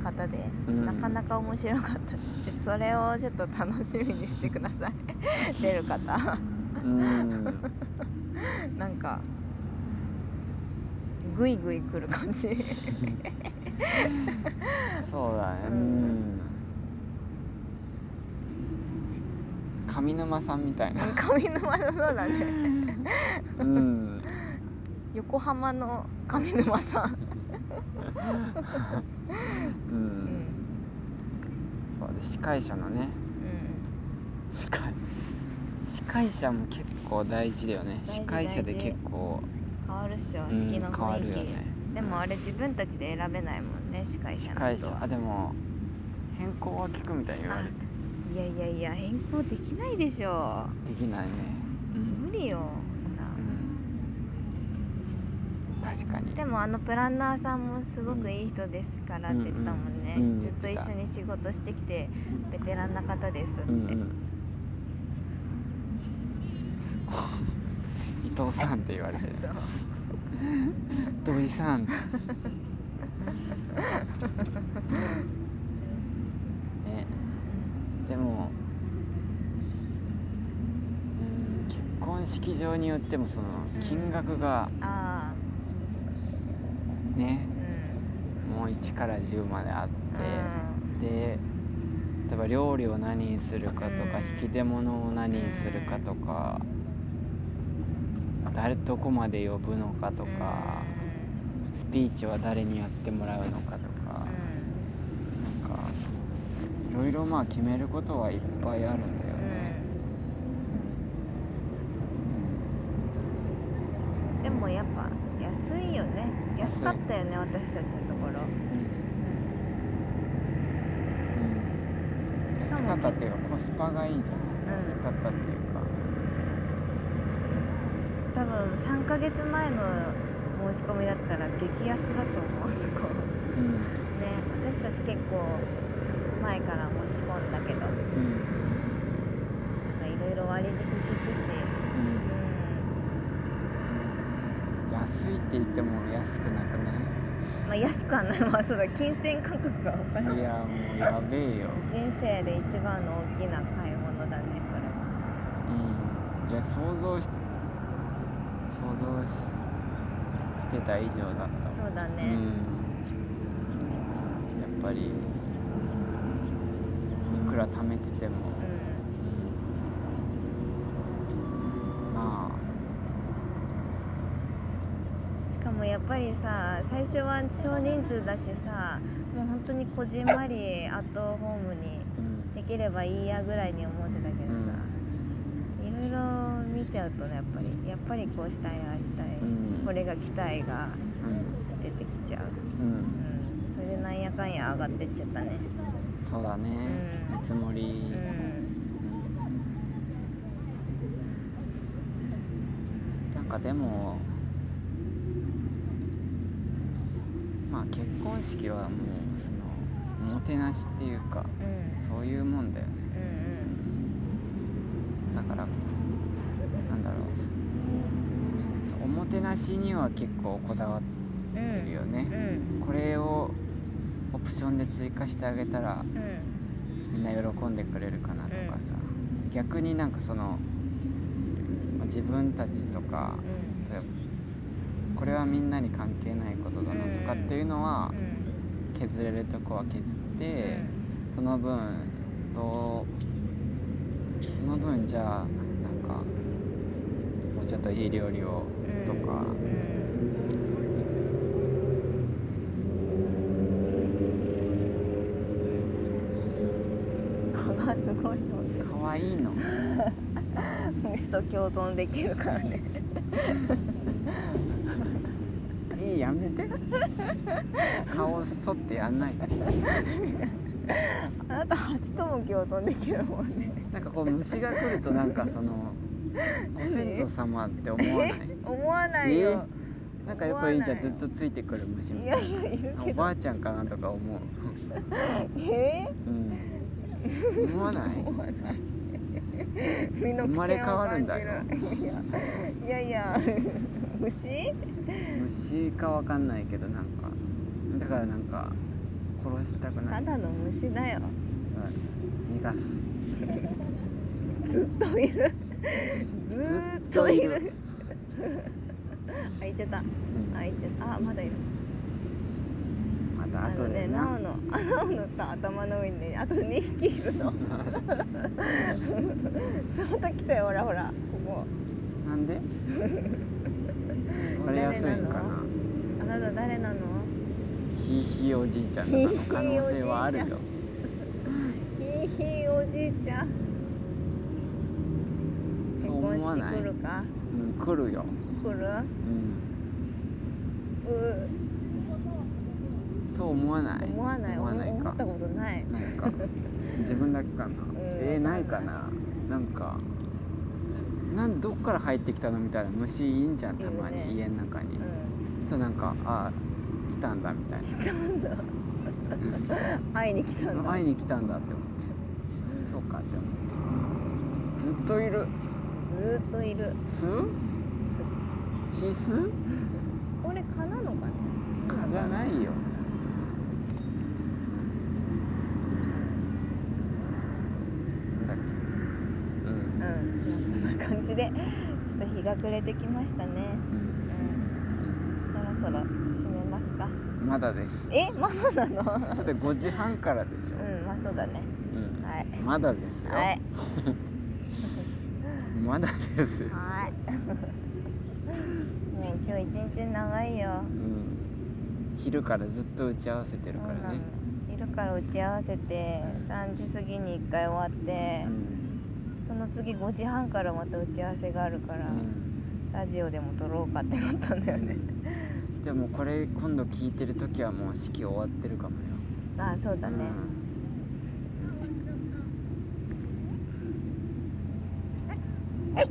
方で、うん。なかなか面白かった。それをちょっと楽しみにしてください。出る方。うん。なんかグイグイ来る感じ。そうだね。ううん。ん上沼さんみたいな。上沼のそうだね。うん。横浜の上沼さん、ううん。んそうで司会者のね。司会。司会者も結構大事だよね。大事司会者で結構。変わるっしょうん式の変わ雰囲気、るよね。でもあれ自分たちで選べないもんね司会司者の会者。人はあでも変更は聞くみたいに言われて。いやいやいや変更できないでしょ。できないね。無理よそんなうん確かに。でもあのプランナーさんもすごくいい人ですからって言ってたもんね、うんうんうんずっと一緒に仕事してきてベテランな方ですって、うんうん。伊藤さんって言われて。そう。土井さん。ね。でもうん結婚式場によってもそのうん金額があね。もう1から10まであって、うで例えば料理を何にするかとか、うん。引き出物を何にするかとか、誰どこまで呼ぶのかとか、スピーチは誰にやってもらうのかとか、なんかいろいろまあ決めることはいっぱいあるんだようんね。うんでもやっぱ安いよね安い安かったよね私たちのところうんうんしかも安かったっていうかコスパがいいんじゃない、うん安かったっていうか多分3ヶ月前の申し込みだったら激安だと思う そこ。うん。ね私たち結構前から申し込んだけど。なん。かうんいろいろ割引聞くし。うん。うん。安いって言っても安くなくない？まあ安くはない。まあそうだ金銭感覚がおかしい。いやもうやべえよ。人生で一番の大きな買い物だねこれは。うん。いや想像し想像ししてた以上だった。そうだね。うん。やっぱりいくら貯めてても、うん。うん。ましかもやっぱりさ最初は少人数だしさもう本当にこじんまりアットホームにあうん。できればいいやぐらいに思ってたけどさ、いろいろ見ちゃうとねやっぱぱりこうしたいああしたい、うん。これが来たいがうん。出てきちゃう、うん、うん、それでなんやかんや上がってっちゃったね。そうだね、うん。見積もり、うん。うんなんかでもまあ結婚式はもうそのおもてなしっていうかうん。そういうもんだよね。うん。だからなんだろうそうおもてなしには結構こだわっうんてるよね、うん。これをオプションで追加してあげたらうん。みんな喜んでくれるかなとかさ、逆になんかそのまあ自分たちとか、これはみんなに関係ないことだなとかっていうのはうん。削れるとこは削って、その分どうその分じゃあなんかもうちょっといい料理をとか、蚊がすごい飛んでる可愛いの。虫と共存できるからね。いいやめて。顔そってやんないで。あなた蜂とも共存できるもんね。なんかこう虫が来るとなんかその ご先祖様って思わない？え？思わないよ、なんかよくいいじゃんずっとついてくる虫みたいな。おばあちゃんかなとか思う。え？うん。思わない？思わない。身の危生まれ変わるんだ感よいやいや虫？虫かわかんないけどなんか。だからなんか殺したくただの虫だよ。うん。逃がす。ずっといるずーっといる。あ行っちゃった。うん。あ行っちゃった。あまだいる。また後あのねでななおのあなおのと頭の上にねあと2匹いるの。その時来たよほらほら。ここ。なんで？割れやすいんか誰ななあなた誰なの？ひいひいおじいちゃんとかの可能性はあるよ。ひいひいおじいちゃん思わ婚ない。式来るか？うん来るよ。来るうん。うそう思わない。思わない。思わないか？思ったことない。ないか自分だけかな、えー、ない。かな？なんかなんどっから入ってきたのみたいな？虫いいんじゃんたまに、いるね家の中に、うん。そうなんかあ来たんだみたいな。なんだ。会いに来たんだ。会いに来たんだって思って。そうかって思ってずっといるずーっといる。巣血巣これ蚊なのかね？蚊じゃないよ。なんだっけ？うん。うん。まあそんな感じでちょっと日が暮れてきましたね。うん。うん。そろそろ閉めますか。まだです。え？まだなの？だって5時半からでしょ、うん。まあそうだね。うん。はい。まだですよ、はいまだですよ、はい。もう今日一日長いよ。うん、昼からずっと打ち合わせてるからね。昼から打ち合わせて3時過ぎに1回終わって、うん。その次5時半からまた打ち合わせがあるから、うん。ラジオでも撮ろうかってなったんだよね、でもこれ今度聞いてる時はもう式終わってるかもよ。あそうだね、うんかわ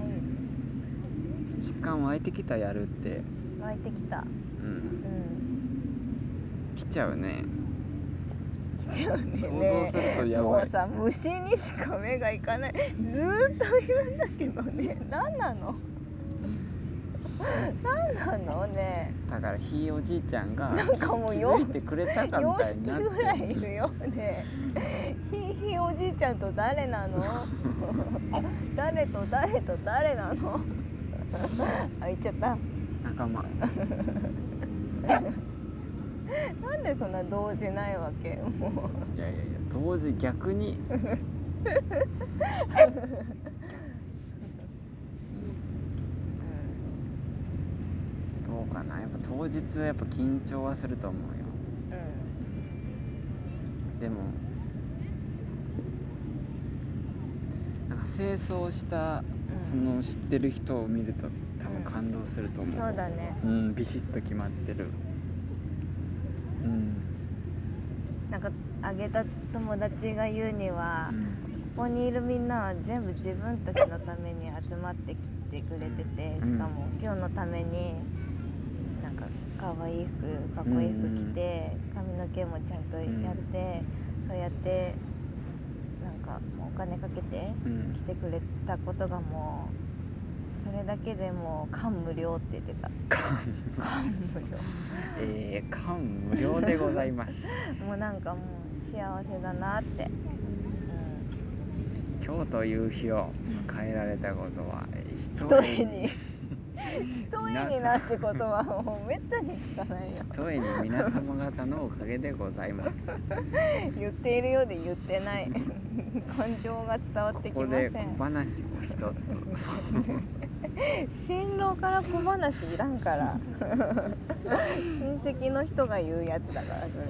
いい実感湧いてきたやるって湧いてきたううん。ん。来ちゃうね。来ちゃうね。想像ねするとやばい。もうさ虫にしか目がいかない。ずーっといるんだけどね。何なの？何なのね。だからひいおじいちゃんがなんかもう気よづいてくれたかみ4たいになって匹ぐらいいるよね。ひいひいおじいちゃんと誰なの？誰と誰と誰なの？あ言っちゃった。仲間。なんでそんな動じないわけ？もう。いやいやいや同時逆に、うんどうかな。やっぱ当日はやっぱ緊張はすると思うよ。うん。でもなんか清掃したうん。その知ってる人を見ると多分感動すると思う、そうだね。うんビシッと決まってる。うん。なんかあげた友達が言うには、ここにいるみんなは全部自分たちのために集まってきてくれててうん。しかも今日のために可愛い服かっこいい服着て髪の毛もちゃんとやって、そうやってなんかもうお金かけてうん。来てくれたことがもうそれだけでもう感無量って言ってた。感感無量。えー、感無量でございます。もうなんかもう幸せだなって、う今日という日を迎えられたことはひとえにひとえになってことはもうめったに聞かないよ。ひとえに皆様方のおかげでございます。言っているようで言ってない。感情が伝わってきここません。で小話を一新郎から小話いらんから。親戚の人が言うやつだから。それ。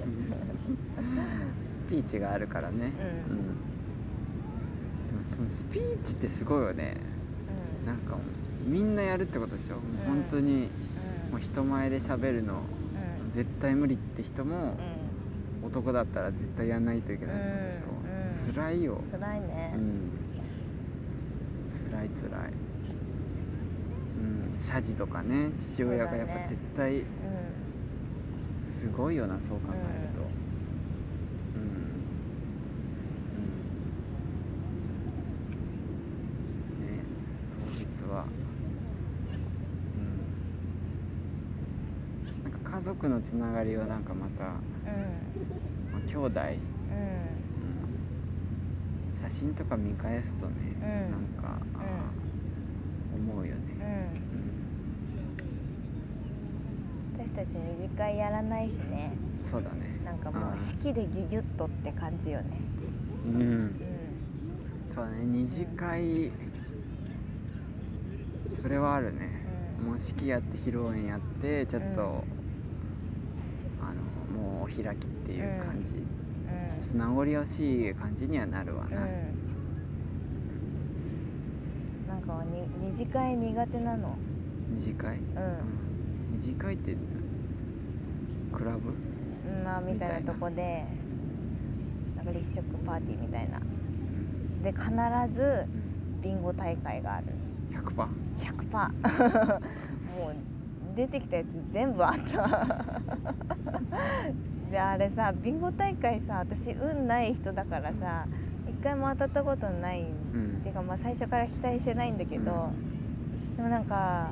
つスピーチがあるからね。うん。でもそのスピーチってすごいよねなんかみんなやるってことでしょ？もう本当にうん。もう人前で喋るのうん。絶対無理って人もう男だったら絶対やんないといけないってことでしょ、うん。うん。辛いよ。ん辛いね。うん。辛い辛い。うん。謝辞とかね父親がやっぱ絶対うん。すごいよなそう考えるとうんうんね当日はうんなんか家族のつながりはなんかまた、まあ、兄弟、うん。写真とか見返すとね、うん、なんか、うん、思うよね、うん、私たち二次会やらないしね。そうだね。なんかもう式でギュギュッとって感じよね。うん、うん、そうだね二次会、それはあるね、もう式やって披露宴やってちょっと、もうお開きっていう感じ、つ名残惜しい感じにはなるわな、うん、なんか二次会苦手なの？二次会？うん、二次会ってクラブ？まあみたいなとこでなんか立食パーティーみたいな、うん、で必ずビンゴ大会がある。100%? 100% もう出てきたやつ全部あった。であれさビンゴ大会さ私運ない人だからさ一回も当たったことない、うん、っていうかまあ最初から期待してないんだけど、うん、でもなんか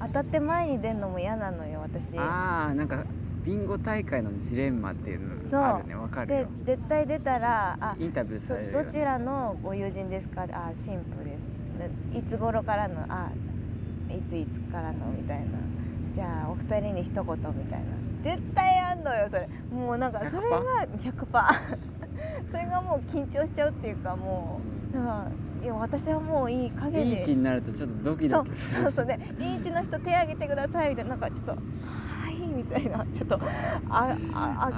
当たって前に出るのも嫌なのよ私。ああなんかビンゴ大会のジレンマっていうのあるね。わかるよ。で絶対出たらあインタビューされる、ね、どちらのご友人ですか？あ神父です。いつ頃からの？あいついつからの？みたいなじゃあお二人に一言みたいな。絶対あんのよそれ。もうなんかそれが100% それがもう緊張しちゃうっていうかもうだからいや私はもういい加減で。リーチになるとちょっとドキドキする。そうそうでリーチの人手挙げてくださいみたいな。なんかちょっとはいみたいな。ちょっとああ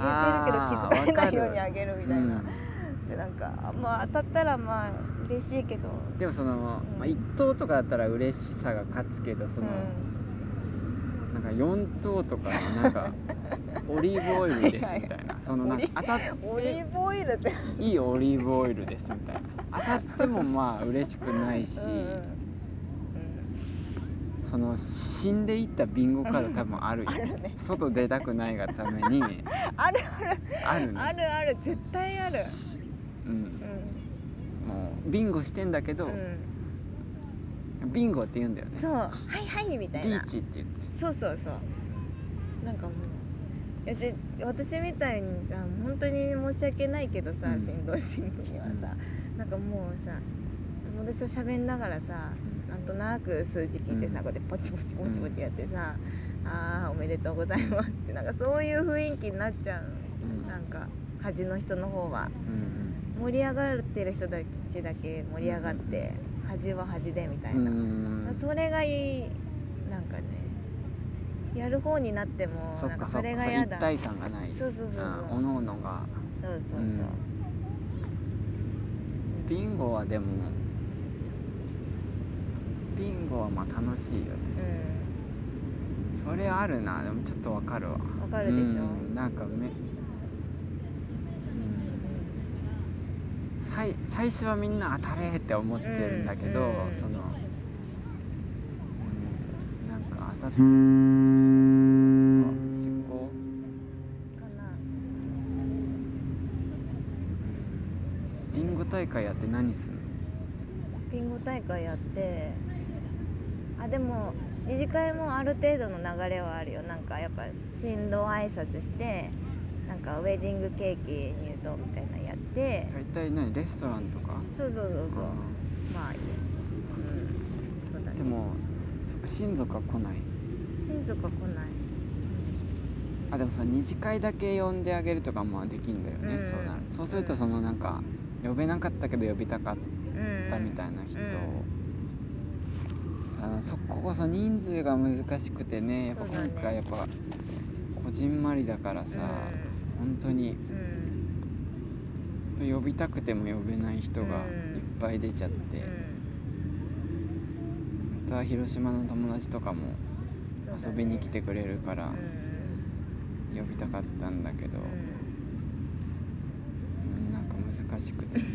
げてるけど気づかれないようにあげるみたいな、でなんかまあ当たったらまあ嬉しいけど。でもその、うん、まあ、1等とかだったら嬉しさが勝つけどその、うんなんか4等とかなんか オリーブオイルですみたいな。そのなんか当たってオリーブオイルって。いいオリーブオイルですみたいな。当たってもまあ嬉しくないし、その死んでいったビンゴカード多分あるよ。ね、外出たくないがために。あるある。ある、ね、あるある。絶対ある。うん、もうビンゴしてんだけど、ビンゴって言うんだよね。そう。はいはいみたいな。リーチって言ってそうそうそう。なんかもういや私みたいにさ本当に申し訳ないけどさ、うん、新郎新婦にはさ、うん、なんかもうさ友達と喋んながらさ、うん、なんとなく数字聞いてさ、こうやってポチポチポチポチやってさ、うん、ああおめでとうございますってなんかそういう雰囲気になっちゃう、うん、なんか恥の人の方は、うん、盛り上がってる人たちだけ盛り上がって、恥は恥でみたいな、それがいいやる方になってもなんかそれが嫌だ。一体感がない。そうそうそうそう。おのおのが。そうそうそう、うん、ビンゴはでもビンゴはまあ楽しいよね。うん。それあるな。でもちょっとわかるわ。わかるでしょ、うん、なんかめ、うん、最最初はみんな当たれって思ってるんだけど、うん、その、うん、なんか当たって大会やって何すんの？ビンゴ大会やってあでも二次会もある程度の流れはあるよ。なんかやっぱ新郎挨拶してなんかウェディングケーキ入刀みたいなやって。大体何？レストランとか？そうそうそうそう。まあうん。そうだ、ね、でも親族は来ない？親族は来ない。あでもさ二次会だけ呼んであげるとかもできんだよね、うん、そうなる。そうするとそのなんか、呼べなかったけど呼びたかったみたいな人、あのそここそ人数が難しくてねやっぱ今回やっぱこじんまりだからさ、うん、本当に、呼びたくても呼べない人がいっぱい出ちゃって、本当は広島の友達とかも遊びに来てくれるから呼びたかったんだけど。難しくて。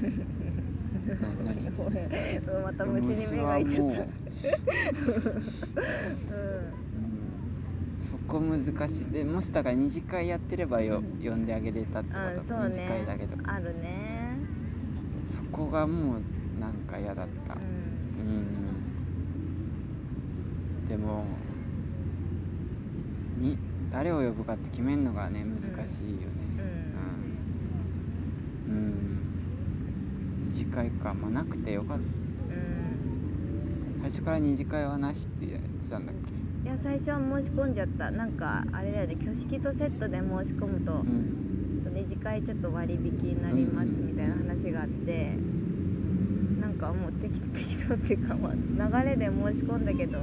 何また虫に目がいっちゃったうん、そこ難しい。でもしだから二次会やってればよ、呼んであげれたってこと、二、次会だけど。あるね。そこがもうなんか嫌だった。うん、うん、でもに誰を呼ぶかって決めるのがね難しいよね。うん、うん、会かまあなくてよかった。うん。最初から二次会はなしって言ってたんだっけ？いや最初は申し込んじゃった。なんかあれだよね挙式とセットで申し込むと、うん。その二次会ちょっと割引になりますみたいな話があって、なんかもう適適当っていうか、まあ、流れで申し込んだけど。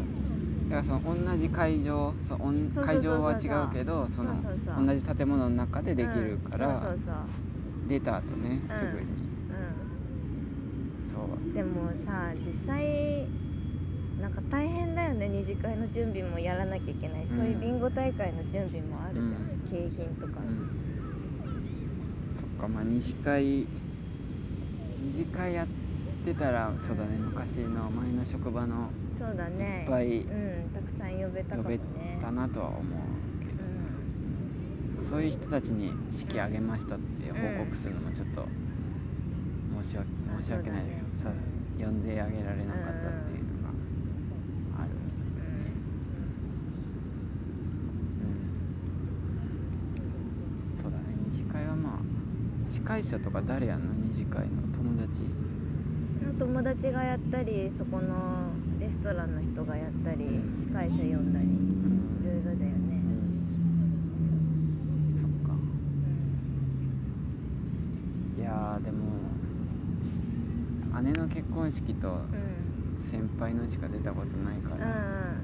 だからその同じ会場そのおん会場は違うけどその同じ建物の中でできるから、うん、そうそう出た後ねうんすぐに、そう、そう。うん、でもさ実際なんか大変だよね。二次会の準備もやらなきゃいけないし、うん。そういうビンゴ大会の準備もあるじゃん、うん。景品とか、うん。そっかまあ二次会二次会やってたらそうだね。昔の前の職場のそうだね。いっぱいうん、たくさん呼べたか呼もね。べたなとは思うけど、うん。そういう人たちに式あげましたって報告するのもちょっと申し訳あ申し訳ないけどさ、呼んであげられなかったっていうのがある。ねうん。そうだね二次会はまあ司会者とか誰やんの？二次会の友達。の友達がやったりそこのレストランの人がやったりうん。司会者呼んだりいんろいろだよね。うん。そっか。うんいやーでも姉の結婚式とうん。先輩のしか出たことないから、うん